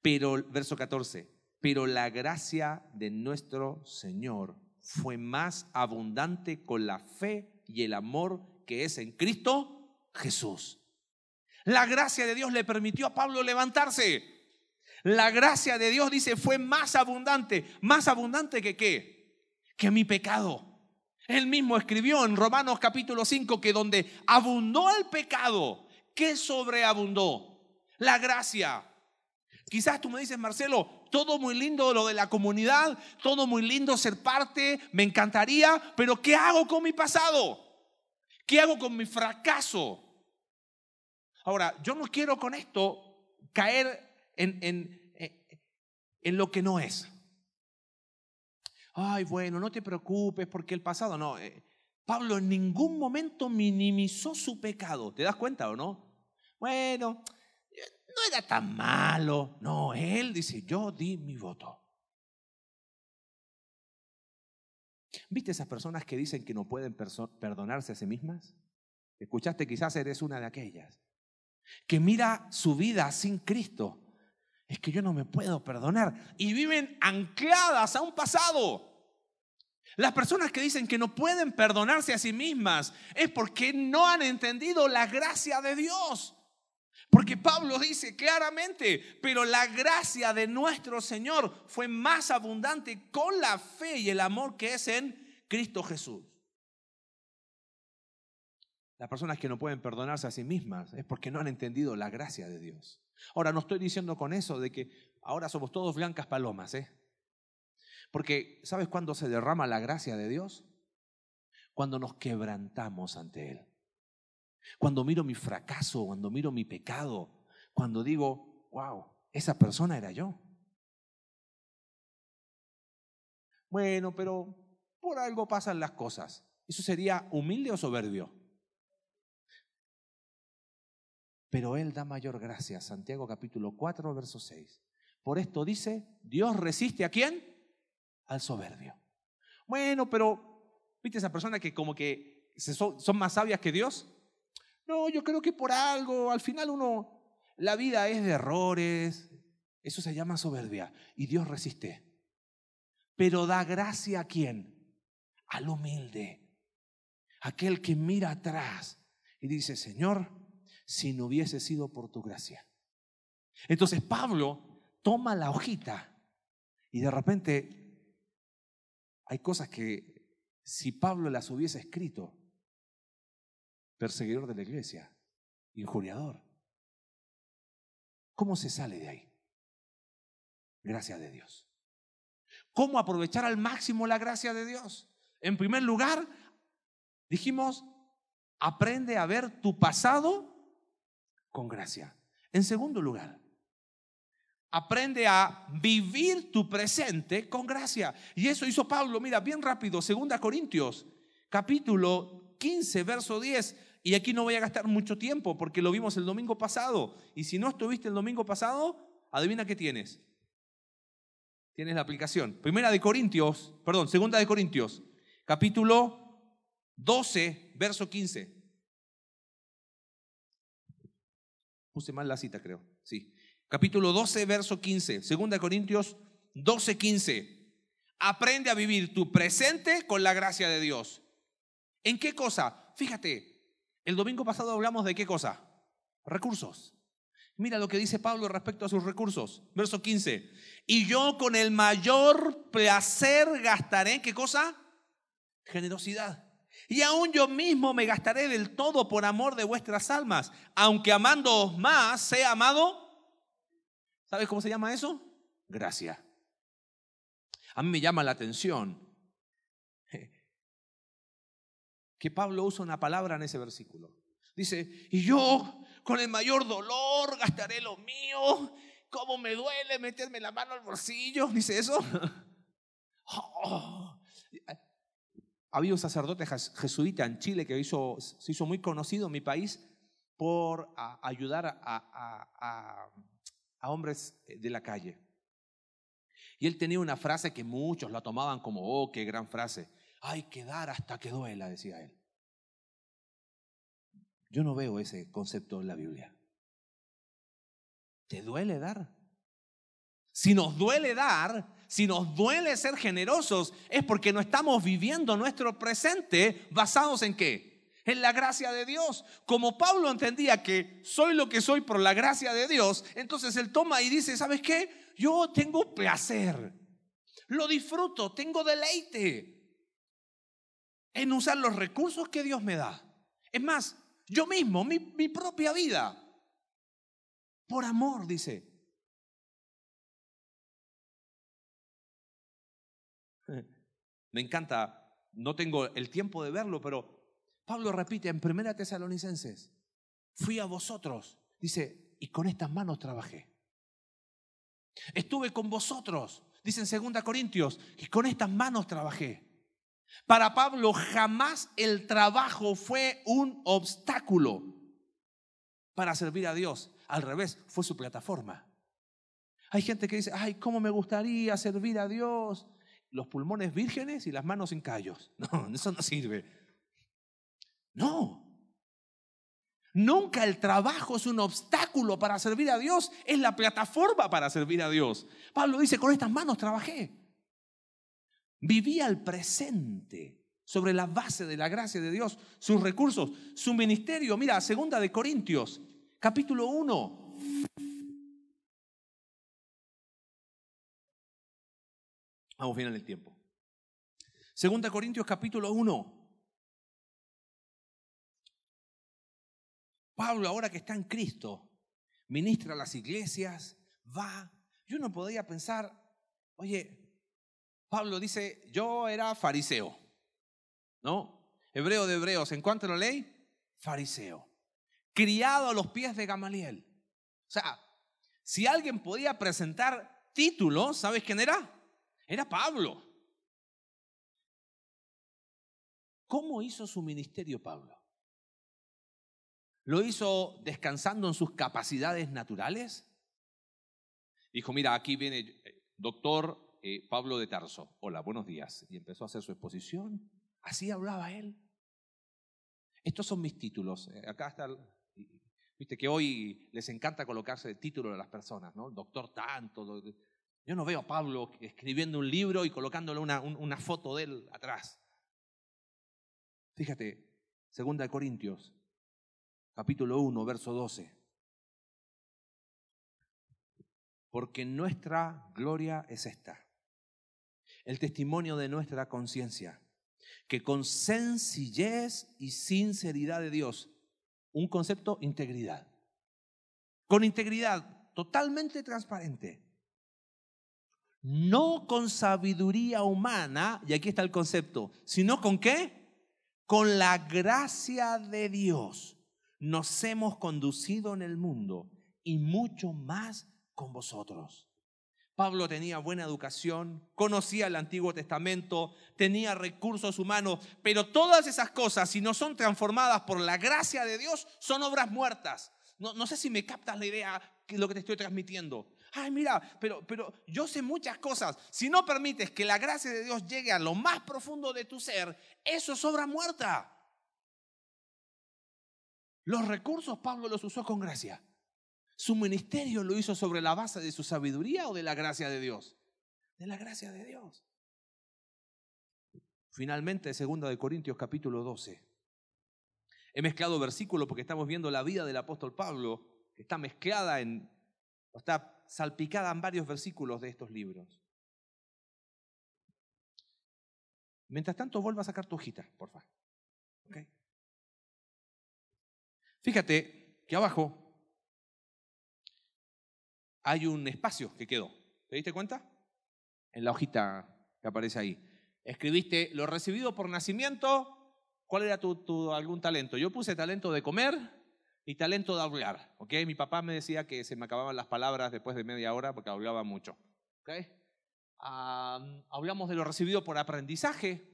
Pero, verso 14, pero la gracia de nuestro Señor fue más abundante con la fe y el amor que es en Cristo Jesús. La gracia de Dios le permitió a Pablo levantarse. La gracia de Dios, dice, fue más abundante. ¿Más abundante que qué? Que mi pecado. Él mismo escribió en Romanos capítulo 5 que donde abundó el pecado, ¿qué sobreabundó? La gracia. Quizás tú me dices, Marcelo, todo muy lindo lo de la comunidad, todo muy lindo ser parte, me encantaría, pero ¿qué hago con mi pasado? ¿Qué hago con mi fracaso? Ahora, yo no quiero con esto caer en, en, en lo que no es. Ay, bueno, no te preocupes porque el pasado no. Eh, Pablo en ningún momento minimizó su pecado. ¿Te das cuenta o no? Bueno, no era tan malo. No, él dice, yo di mi voto. ¿Viste esas personas que dicen que no pueden perdonarse a sí mismas? Escuchaste, quizás eres una de aquellas. Que mira su vida sin Cristo. Es que yo no me puedo perdonar. Y viven ancladas a un pasado. Las personas que dicen que no pueden perdonarse a sí mismas es porque no han entendido la gracia de Dios. Porque Pablo dice claramente, pero la gracia de nuestro Señor fue más abundante con la fe y el amor que es en Cristo Jesús. Las personas que no pueden perdonarse a sí mismas es porque no han entendido la gracia de Dios. Ahora, no estoy diciendo con eso de que ahora somos todos blancas palomas, ¿eh? Porque, ¿sabes cuándo se derrama la gracia de Dios? Cuando nos quebrantamos ante Él. Cuando miro mi fracaso, cuando miro mi pecado, cuando digo, wow, esa persona era yo. Bueno, pero por algo pasan las cosas. ¿Eso sería humilde o soberbio? Pero Él da mayor gracia. Santiago capítulo 4, verso 6. Por esto dice, Dios resiste a quién? Al soberbio. Bueno, pero, ¿viste esa persona que como que son más sabias que Dios? No, yo creo que por algo, al final uno, la vida es de errores, eso se llama soberbia y Dios resiste. Pero da gracia a quién? Al humilde, aquel que mira atrás y dice, Señor, si no hubiese sido por tu gracia. Entonces Pablo toma la hojita y de repente hay cosas que si Pablo las hubiese escrito, perseguidor de la iglesia, injuriador. ¿Cómo se sale de ahí? Gracias de Dios. ¿Cómo aprovechar al máximo la gracia de Dios? En primer lugar, dijimos, aprende a ver tu pasado con gracia. En segundo lugar, aprende a vivir tu presente con gracia. Y eso hizo Pablo, mira, bien rápido, segunda Corintios, capítulo 15, verso 10. Y aquí no voy a gastar mucho tiempo porque lo vimos el domingo pasado. Y si no estuviste el domingo pasado, adivina qué tienes. Tienes la aplicación. Primera de Corintios, perdón, segunda de Corintios, capítulo 12, verso 15. Puse mal la cita, creo. Sí. Capítulo 12, verso 15. Segunda Corintios 12, 15. Aprende a vivir tu presente con la gracia de Dios. ¿En qué cosa? Fíjate, el domingo pasado hablamos de qué cosa? Recursos. Mira lo que dice Pablo respecto a sus recursos. Verso 15. Y yo con el mayor placer gastaré, ¿qué cosa? Generosidad. Y aún yo mismo me gastaré del todo por amor de vuestras almas, aunque amándoos más, sea amado. ¿Sabes cómo se llama eso? Gracia. A mí me llama la atención que Pablo usa una palabra en ese versículo. Dice, y yo con el mayor dolor gastaré lo mío, cómo me duele meterme la mano al bolsillo, dice eso. Oh. Había un sacerdote jesuita en Chile que se hizo muy conocido en mi país por ayudar a, a hombres de la calle. Y él tenía una frase que muchos la tomaban como, oh, qué gran frase hay que dar hasta que duela, decía él. Yo no veo ese concepto en la Biblia. ¿Te duele dar? Si nos duele dar, si nos duele ser generosos, es porque no estamos viviendo nuestro presente basados en qué? En la gracia de Dios. Como Pablo entendía que soy lo que soy por la gracia de Dios, entonces él toma y dice, ¿sabes qué? Yo tengo placer, lo disfruto, tengo deleite en usar los recursos que Dios me da. Es más, yo mismo, mi, mi propia vida, por amor, dice, Me encanta, no tengo el tiempo de verlo, pero Pablo repite en Primera Tesalonicenses, fui a vosotros, dice, y con estas manos trabajé. Estuve con vosotros, dice en Segunda Corintios, y con estas manos trabajé. Para Pablo jamás el trabajo fue un obstáculo para servir a Dios. Al revés, fue su plataforma. Hay gente que dice, ay, ¿cómo me gustaría servir a Dios? Los pulmones vírgenes y las manos en callos. No, eso no sirve. No. Nunca el trabajo es un obstáculo para servir a Dios, es la plataforma para servir a Dios. Pablo dice, con estas manos trabajé. Vivía el presente sobre la base de la gracia de Dios, sus recursos, su ministerio. Mira, segunda de Corintios, capítulo 1, Vamos bien en el tiempo. Segunda Corintios capítulo 1. Pablo, ahora que está en Cristo, ministra a las iglesias, va. Yo no podía pensar, oye, Pablo dice, yo era fariseo, ¿no? Hebreo de hebreos, ¿en cuanto a la ley? Fariseo. Criado a los pies de Gamaliel. O sea, si alguien podía presentar títulos, ¿sabes quién era? Era Pablo. ¿Cómo hizo su ministerio Pablo? ¿Lo hizo descansando en sus capacidades naturales? Dijo, mira, aquí viene eh, doctor eh, Pablo de Tarso. Hola, buenos días. Y empezó a hacer su exposición. Así hablaba él. Estos son mis títulos. Eh, acá está, viste que hoy les encanta colocarse el título de las personas, ¿no? Doctor tanto, yo no veo a Pablo escribiendo un libro y colocándole una, una foto de él atrás. Fíjate, segunda de Corintios, capítulo 1, verso 12. Porque nuestra gloria es esta, el testimonio de nuestra conciencia, que con sencillez y sinceridad de Dios, un concepto, integridad, con integridad totalmente transparente, no con sabiduría humana, y aquí está el concepto, sino con qué? Con la gracia de Dios nos hemos conducido en el mundo y mucho más con vosotros. Pablo tenía buena educación, conocía el Antiguo Testamento, tenía recursos humanos, pero todas esas cosas, si no son transformadas por la gracia de Dios, son obras muertas. No, no sé si me captas la idea de lo que te estoy transmitiendo ay, mira, pero, pero yo sé muchas cosas. Si no permites que la gracia de Dios llegue a lo más profundo de tu ser, eso es obra muerta. Los recursos Pablo los usó con gracia. Su ministerio lo hizo sobre la base de su sabiduría o de la gracia de Dios. De la gracia de Dios. Finalmente, 2 de Corintios capítulo 12. He mezclado versículos porque estamos viendo la vida del apóstol Pablo, que está mezclada en, está salpicada en varios versículos de estos libros. Mientras tanto, vuelva a sacar tu hojita, por favor. Fíjate que abajo hay un espacio que quedó. ¿Te diste cuenta? En la hojita que aparece ahí. Escribiste lo recibido por nacimiento. ¿Cuál era tu, tu algún talento? Yo puse talento de comer, y talento de hablar. ¿okay? Mi papá me decía que se me acababan las palabras después de media hora porque hablaba mucho. ¿okay? hablamos de lo recibido por aprendizaje,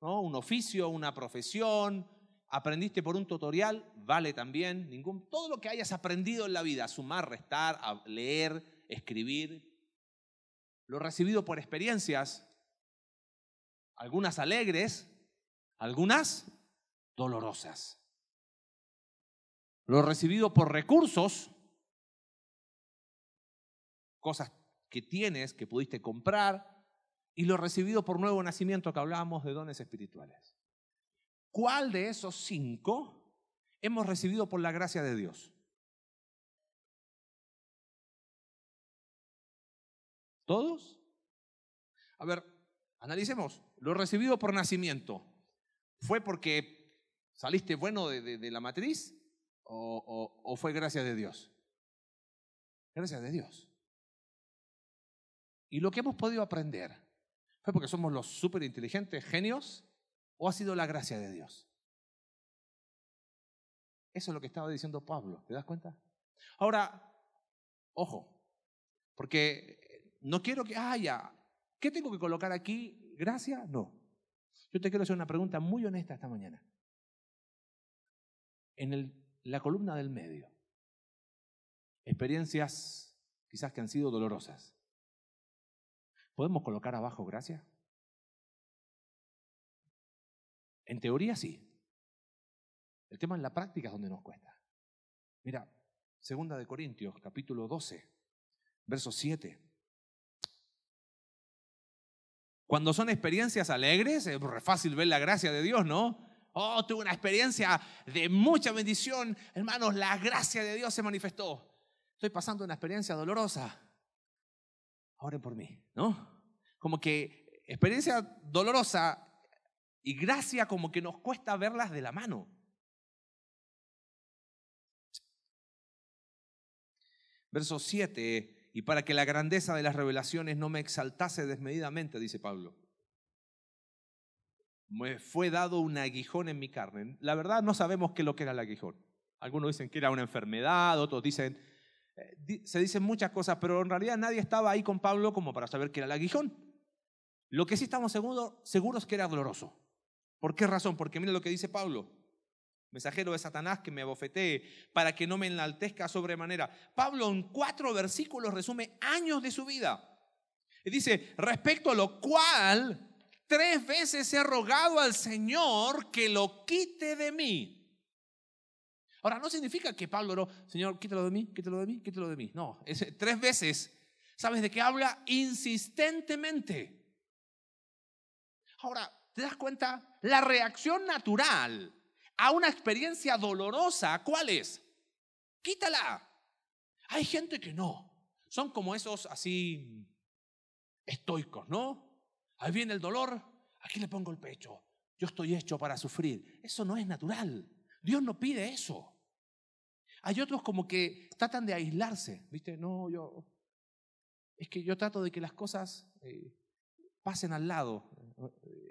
¿no? un oficio, una profesión. Aprendiste por un tutorial, vale también. Ningún, todo lo que hayas aprendido en la vida, sumar, restar, leer, escribir. Lo recibido por experiencias, algunas alegres, algunas dolorosas lo recibido por recursos, cosas que tienes, que pudiste comprar, y lo recibido por nuevo nacimiento que hablábamos de dones espirituales. ¿Cuál de esos cinco hemos recibido por la gracia de Dios? ¿Todos? A ver, analicemos. Lo recibido por nacimiento. ¿Fue porque saliste bueno de, la matriz o, fue gracias de Dios? Gracias de Dios. Y lo que hemos podido aprender, ¿fue porque somos los súper inteligentes, genios, o ha sido la gracia de Dios? Eso es lo que estaba diciendo Pablo, ¿te das cuenta? Ahora, ojo, porque no quiero que haya, ¿qué tengo que colocar aquí? ¿Gracia? No. Yo te quiero hacer una pregunta muy honesta esta mañana. En el, la columna del medio, experiencias quizás que han sido dolorosas. ¿Podemos colocar abajo gracia? En teoría sí. El tema en la práctica es donde nos cuesta. Mira, segunda de Corintios, capítulo 12, verso 7. Cuando son experiencias alegres, es fácil ver la gracia de Dios, ¿no? Oh, tuve una experiencia de mucha bendición. Hermanos, la gracia de Dios se manifestó. Estoy pasando una experiencia dolorosa oren por mí, ¿no? Como que experiencia dolorosa y gracia como que nos cuesta verlas de la mano. Verso 7, y para que la grandeza de las revelaciones no me exaltase desmedidamente, dice Pablo. Me fue dado un aguijón en mi carne. La verdad no sabemos qué es lo que era el aguijón. Algunos dicen que era una enfermedad, otros dicen eh, se dicen muchas cosas, pero en realidad nadie estaba ahí con Pablo como para saber que era el aguijón. Lo que sí estamos seguros, seguros que era doloroso. ¿Por qué razón? Porque mira lo que dice Pablo. Mensajero de Satanás que me abofetee para que no me enaltezca sobremanera. Pablo en cuatro versículos resume años de su vida. Y dice, respecto a lo cual tres veces he rogado al Señor que lo quite de mí. Ahora, no significa que Pablo no, Señor, quítelo de mí, quítelo de mí, quítelo de mí. No, es, tres veces. ¿Sabes de qué habla? Insistentemente. Ahora, ¿te das cuenta? La reacción natural a una experiencia dolorosa, ¿cuál es? Quítala. Hay gente que no. Son como esos así estoicos, ¿no? Ahí viene el dolor, aquí le pongo el pecho. Yo estoy hecho para sufrir. Eso no es natural. Dios no pide eso. Hay otros como que tratan de aislarse, ¿viste? No, yo. Es que yo trato de que las cosas eh, pasen al lado.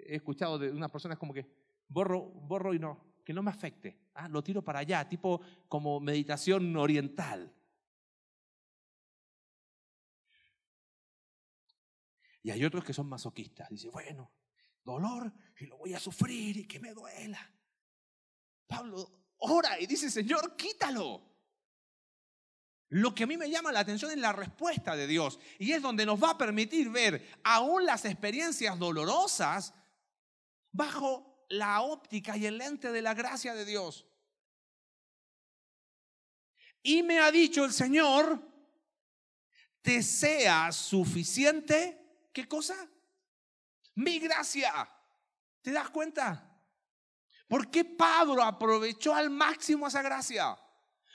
He escuchado de unas personas como que borro, borro y no, que no me afecte. Ah, lo tiro para allá, tipo como meditación oriental. Y hay otros que son masoquistas. Dice, bueno, dolor y lo voy a sufrir y que me duela. Pablo ora y dice, Señor, quítalo. Lo que a mí me llama la atención es la respuesta de Dios y es donde nos va a permitir ver aún las experiencias dolorosas bajo la óptica y el lente de la gracia de Dios. Y me ha dicho el Señor, te sea suficiente, ¿qué cosa? Mi gracia. ¿Te das cuenta? ¿Por qué Pablo aprovechó al máximo esa gracia?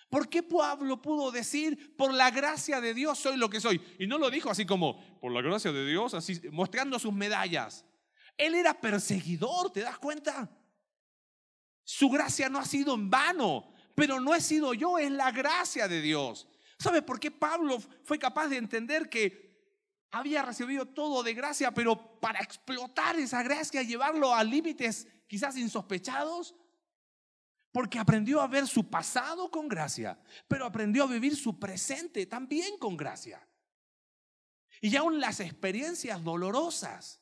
¿Por qué Pablo pudo decir, por la gracia de Dios soy lo que soy? Y no lo dijo así como, por la gracia de Dios, así mostrando sus medallas. Él era perseguidor, ¿te das cuenta? Su gracia no ha sido en vano, pero no he sido yo, es la gracia de Dios. ¿Sabe por qué Pablo fue capaz de entender que había recibido todo de gracia, pero para explotar esa gracia, llevarlo a límites quizás insospechados, porque aprendió a ver su pasado con gracia, pero aprendió a vivir su presente también con gracia. Y aún las experiencias dolorosas,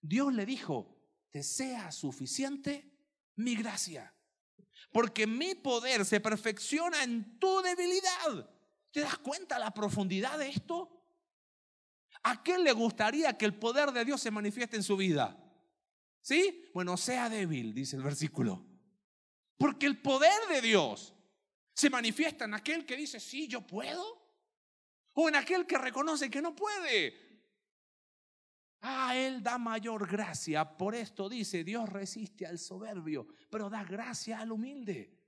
Dios le dijo, te sea suficiente mi gracia, porque mi poder se perfecciona en tu debilidad. ¿Te das cuenta la profundidad de esto? ¿A quién le gustaría que el poder de Dios se manifieste en su vida? ¿Sí? Bueno, sea débil, dice el versículo. Porque el poder de Dios se manifiesta en aquel que dice, sí, yo puedo. O en aquel que reconoce que no puede. Ah, Él da mayor gracia. Por esto dice, Dios resiste al soberbio, pero da gracia al humilde.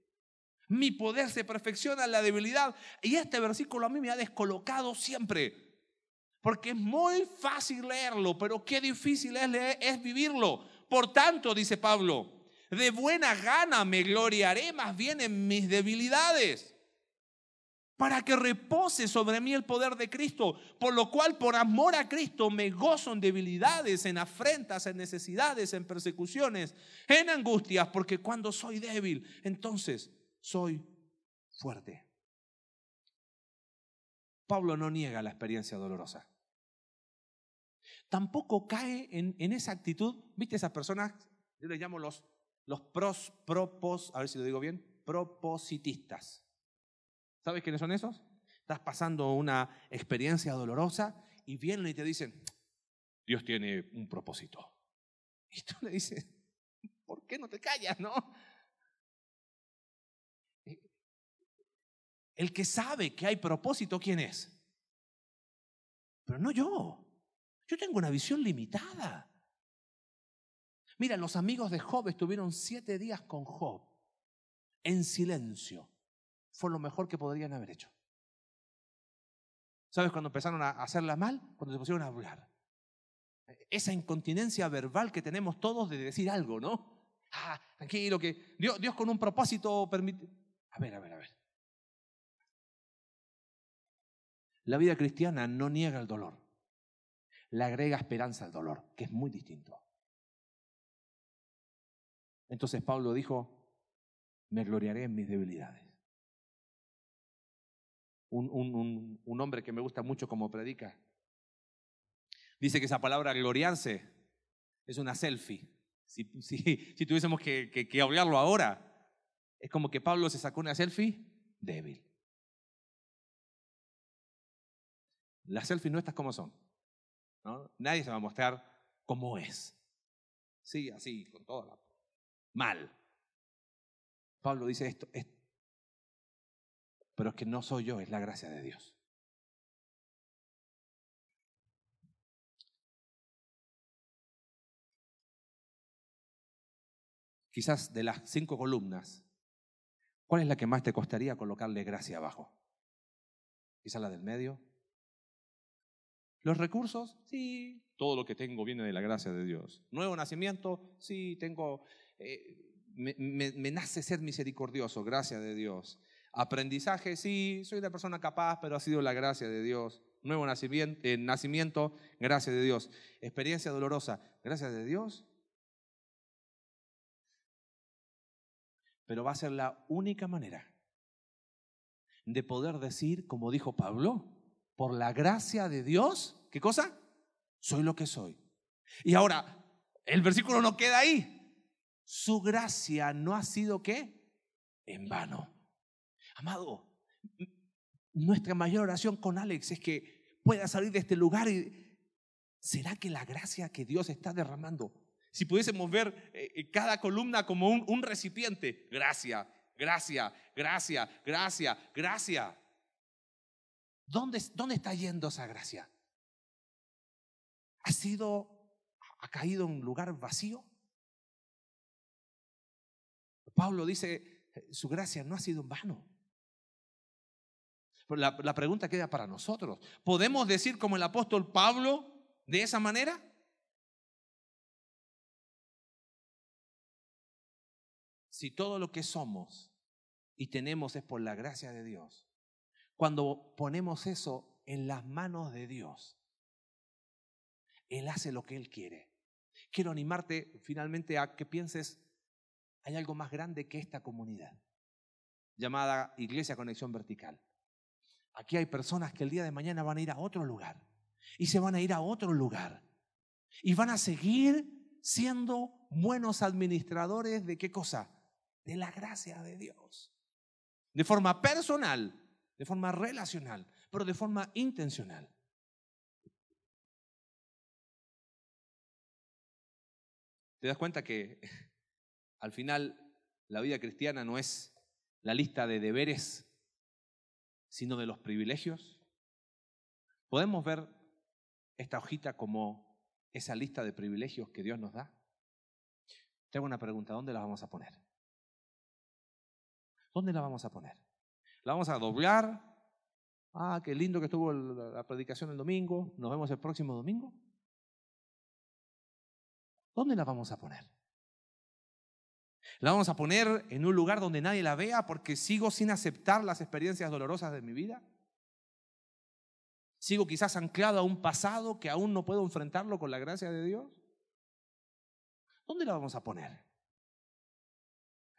Mi poder se perfecciona en la debilidad. Y este versículo a mí me ha descolocado siempre. Porque es muy fácil leerlo, pero qué difícil es, vivirlo. Por tanto, dice Pablo, de buena gana me gloriaré más bien en mis debilidades para que repose sobre mí el poder de Cristo, por lo cual por amor a Cristo me gozo en debilidades, en afrentas, en necesidades, en persecuciones, en angustias, porque cuando soy débil, entonces soy fuerte. Pablo no niega la experiencia dolorosa. Tampoco cae en, esa actitud, ¿viste esas personas? Yo les llamo los, pros, propos, a ver si lo digo bien, propositistas. ¿Sabes quiénes son esos? Estás pasando una experiencia dolorosa y vienen y te dicen, Dios tiene un propósito. Y tú le dices, ¿por qué no te callas, no? El que sabe que hay propósito, ¿quién es? Pero no yo. Yo tengo una visión limitada. Mira, los amigos de Job estuvieron siete días con Job en silencio fue lo mejor que podrían haber hecho. ¿Sabes cuando empezaron a hacerla mal? Cuando se pusieron a hablar. Esa incontinencia verbal que tenemos todos de decir algo, ¿no? Ah, tranquilo, que Dios, Dios con un propósito permite. A ver, a ver, a ver. La vida cristiana no niega el dolor, le agrega esperanza al dolor, que es muy distinto. Entonces Pablo dijo, me gloriaré en mis debilidades un, un, hombre que me gusta mucho como predica. Dice que esa palabra gloriarse es una selfie. Si, si, tuviésemos que, que, hablarlo ahora, es como que Pablo se sacó una selfie débil. Las selfies no estas como son. Nadie se va a mostrar como es. Sí, así, con toda la... Mal. Pablo dice esto, esto pero es que no soy yo, es la gracia de Dios. Quizás de las cinco columnas, ¿cuál es la que más te costaría colocarle gracia abajo? Quizás la del medio. Los recursos, sí, todo lo que tengo viene de la gracia de Dios. Nuevo nacimiento, sí, tengo, eh, me, nace ser misericordioso, gracia de Dios. Aprendizaje, sí, soy una persona capaz, pero ha sido la gracia de Dios. Nuevo nacimiento, eh, nacimiento, gracia de Dios. Experiencia dolorosa, gracia de Dios. Pero va a ser la única manera de poder decir, como dijo Pablo, por la gracia de Dios, ¿qué cosa? Soy lo que soy. Y ahora, el versículo no queda ahí. Su gracia no ha sido qué? En vano. Amado, nuestra mayor oración con Alex es que pueda salir de este lugar y ¿será que la gracia que Dios está derramando? Si pudiésemos ver eh, eh, cada columna como un, recipiente, gracia, gracia, gracia, gracia, gracia. ¿Dónde, ¿Dónde está yendo esa gracia? ¿Ha sido, ha caído en un lugar vacío? Pablo dice, su gracia no ha sido en vano. La, la pregunta queda para nosotros. ¿Podemos decir como el apóstol Pablo de esa manera? Si todo lo que somos y tenemos es por la gracia de Dios, cuando ponemos eso en las manos de Dios, Él hace lo que Él quiere. Quiero animarte finalmente a que pienses, hay algo más grande que esta comunidad, llamada Iglesia Conexión Vertical. Aquí hay personas que el día de mañana van a ir a otro lugar y se van a ir a otro lugar y van a seguir siendo buenos administradores de qué cosa? De la gracia de Dios. De forma personal, de forma relacional, pero de forma intencional. ¿Te das cuenta que al final la vida cristiana no es la lista de deberes sino de los privilegios. ¿Podemos ver esta hojita como esa lista de privilegios que Dios nos da? Te hago una pregunta, ¿dónde la vamos a poner? ¿Dónde la vamos a poner? ¿La vamos a doblar? Ah, qué lindo que estuvo la predicación el domingo. Nos vemos el próximo domingo. ¿Dónde la vamos a poner? ¿La vamos a poner en un lugar donde nadie la vea porque sigo sin aceptar las experiencias dolorosas de mi vida? ¿Sigo quizás anclado a un pasado que aún no puedo enfrentarlo con la gracia de Dios? ¿Dónde la vamos a poner?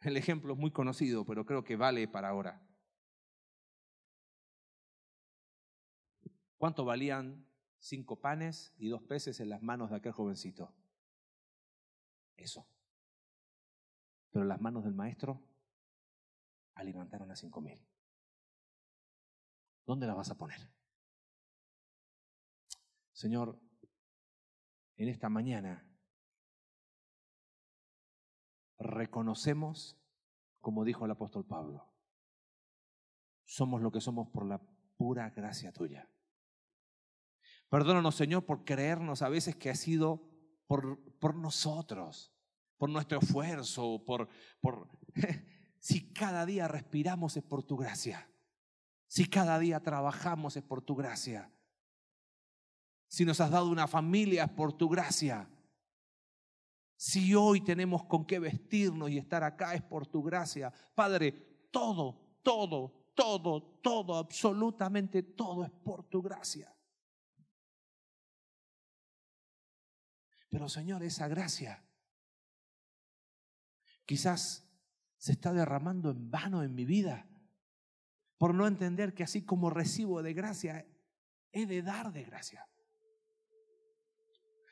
El ejemplo es muy conocido, pero creo que vale para ahora. ¿Cuánto valían cinco panes y dos peces en las manos de aquel jovencito? Eso. Pero las manos del maestro alimentaron a cinco mil. ¿Dónde la vas a poner? Señor, en esta mañana reconocemos, como dijo el apóstol Pablo, somos lo que somos por la pura gracia tuya. Perdónanos, Señor, por creernos a veces que ha sido por, por nosotros, por nuestro esfuerzo, por, por si cada día respiramos es por tu gracia. Si cada día trabajamos es por tu gracia. Si nos has dado una familia es por tu gracia. Si hoy tenemos con qué vestirnos y estar acá es por tu gracia. Padre, todo, todo, todo, todo, absolutamente todo es por tu gracia. Pero Señor, esa gracia quizás se está derramando en vano en mi vida por no entender que así como recibo de gracia, he de dar de gracia.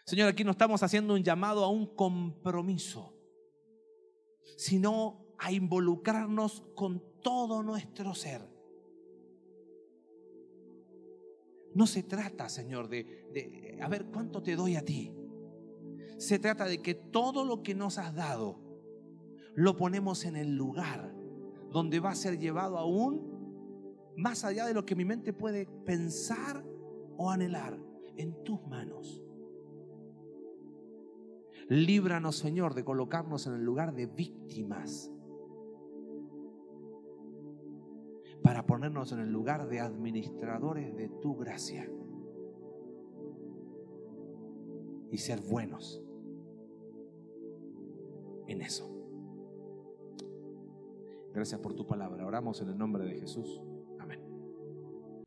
Señor, aquí no estamos haciendo un llamado a un compromiso, sino a involucrarnos con todo nuestro ser. No se trata, Señor, de, a ver cuánto te doy a ti. Se trata de que todo lo que nos has dado lo ponemos en el lugar donde va a ser llevado aún más allá de lo que mi mente puede pensar o anhelar, en tus manos. Líbranos, Señor, de colocarnos en el lugar de víctimas para ponernos en el lugar de administradores de tu gracia y ser buenos en eso. Gracias por tu palabra. Oramos en el nombre de Jesús.